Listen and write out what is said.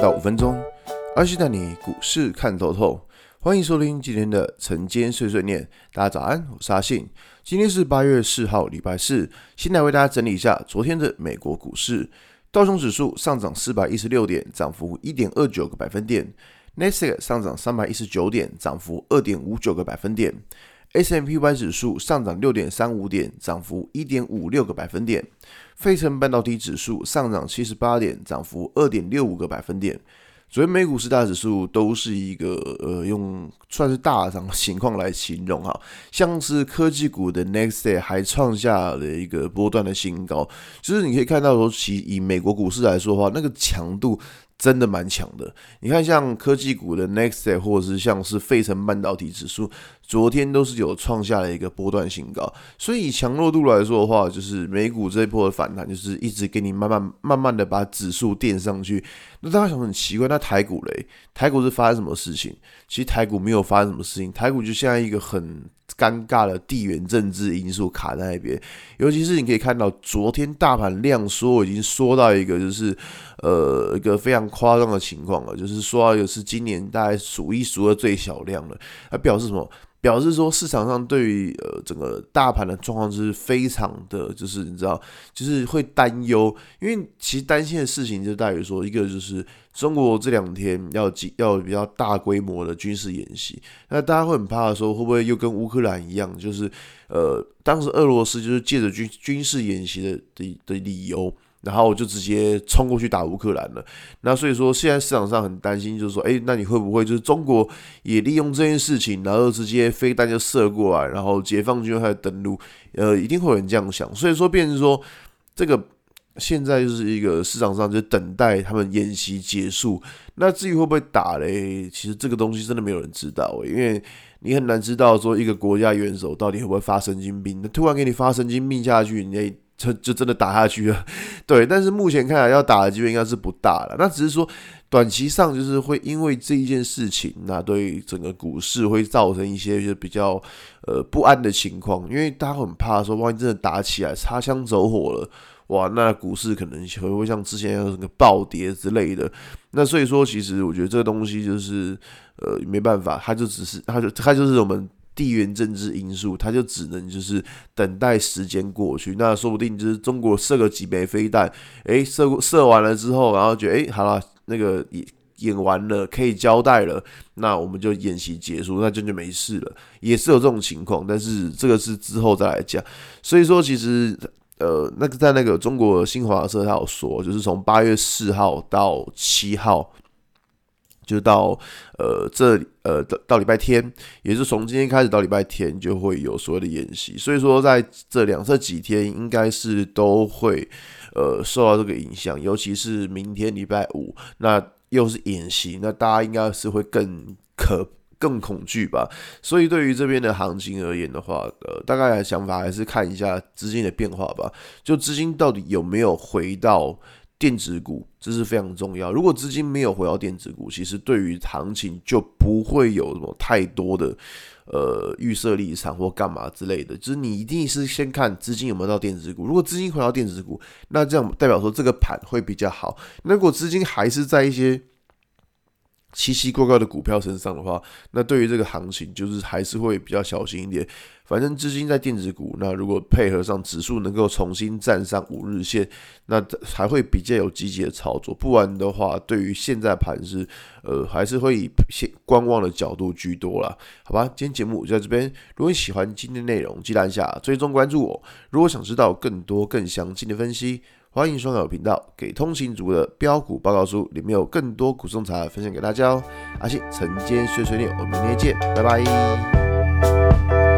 到五分钟，阿信带你股市看透透。欢迎收听今天的晨间碎碎念。大家早安，我是阿信。今天是八月四号，礼拜四。先来为大家整理一下昨天的美国股市。道琼指数上涨四百一十六点，涨幅一点二九个百分点。纳斯达克上涨三百一十九点，涨幅二点五九个百分点。S&P 500指数上涨六点三五点，涨幅一点五六个百分点。费城半导体指数上涨七十八点，涨幅二点六五个百分点。昨天美股四大指数都是一个呃，用算是大涨情况来形容哈，像是科技股的 Next Day 还创下了一个波段的新高，就是你可以看到说，其以美国股市来说的话，那个强度。真的蛮强的，你看像科技股的 Nextday 或者是像是费城半导体指数，昨天都是有创下了一个波段新高。所以强弱度来说的话，就是美股这一波的反弹，就是一直给你慢慢慢慢的把指数垫上去。那大家想很奇怪，那台股嘞？台股是发生什么事情？其实台股没有发生什么事情，台股就像一个很。尴尬的地缘政治因素卡在那边，尤其是你可以看到昨天大盘量缩已经缩到一个就是呃一个非常夸张的情况了，就是说到一个是今年大概数一数二最小量了，它表示什么？表示说市场上对于呃整个大盘的状况是非常的，就是你知道，就是会担忧，因为其实担心的事情就在于说，一个就是中国这两天要要比较大规模的军事演习，那大家会很怕说会不会又跟乌克兰一样，就是呃当时俄罗斯就是借着军军事演习的的的理由。然后我就直接冲过去打乌克兰了。那所以说，现在市场上很担心，就是说，哎，那你会不会就是中国也利用这件事情，然后直接飞弹就射过来，然后解放军开始登陆？呃，一定会有人这样想。所以说，变成说，这个现在就是一个市场上就等待他们演习结束。那至于会不会打嘞？其实这个东西真的没有人知道，因为你很难知道说一个国家元首到底会不会发神经病。那突然给你发神经病下去，你。就就真的打下去了，对，但是目前看来要打的机会应该是不大了。那只是说短期上就是会因为这一件事情，那对整个股市会造成一些就比较呃不安的情况，因为大家很怕说，万一真的打起来擦枪走火了，哇，那股市可能会会像之前有那个暴跌之类的。那所以说，其实我觉得这个东西就是呃没办法，它就只是它就它就是我们。地缘政治因素，它就只能就是等待时间过去。那说不定就是中国射个几枚飞弹，诶，射射完了之后，然后觉得诶，好了，那个演演完了，可以交代了，那我们就演习结束，那就就没事了。也是有这种情况，但是这个是之后再来讲。所以说，其实呃，那个在那个中国新华社，他有说，就是从八月四号到七号。就到呃这呃到到礼拜天，也是从今天开始到礼拜天就会有所谓的演习，所以说在这两这几天应该是都会呃受到这个影响，尤其是明天礼拜五，那又是演习，那大家应该是会更可更恐惧吧。所以对于这边的行情而言的话，呃，大概的想法还是看一下资金的变化吧，就资金到底有没有回到。电子股这是非常重要。如果资金没有回到电子股，其实对于行情就不会有什么太多的呃预设立场或干嘛之类的。就是你一定是先看资金有没有到电子股。如果资金回到电子股，那这样代表说这个盘会比较好。那如果资金还是在一些奇奇怪怪的股票身上的话，那对于这个行情就是还是会比较小心一点。反正资金在电子股，那如果配合上指数能够重新站上五日线，那还会比较有积极的操作。不然的话，对于现在盘是呃还是会以先观望的角度居多啦。好吧，今天节目就在这边。如果你喜欢今天内容，记得按下追踪关注我。如果想知道更多更详尽的分析，欢迎收看我频道，给通行族的标股报告书里面有更多股种茶分享给大家哦。阿信晨间碎碎念，我们明天见，拜拜。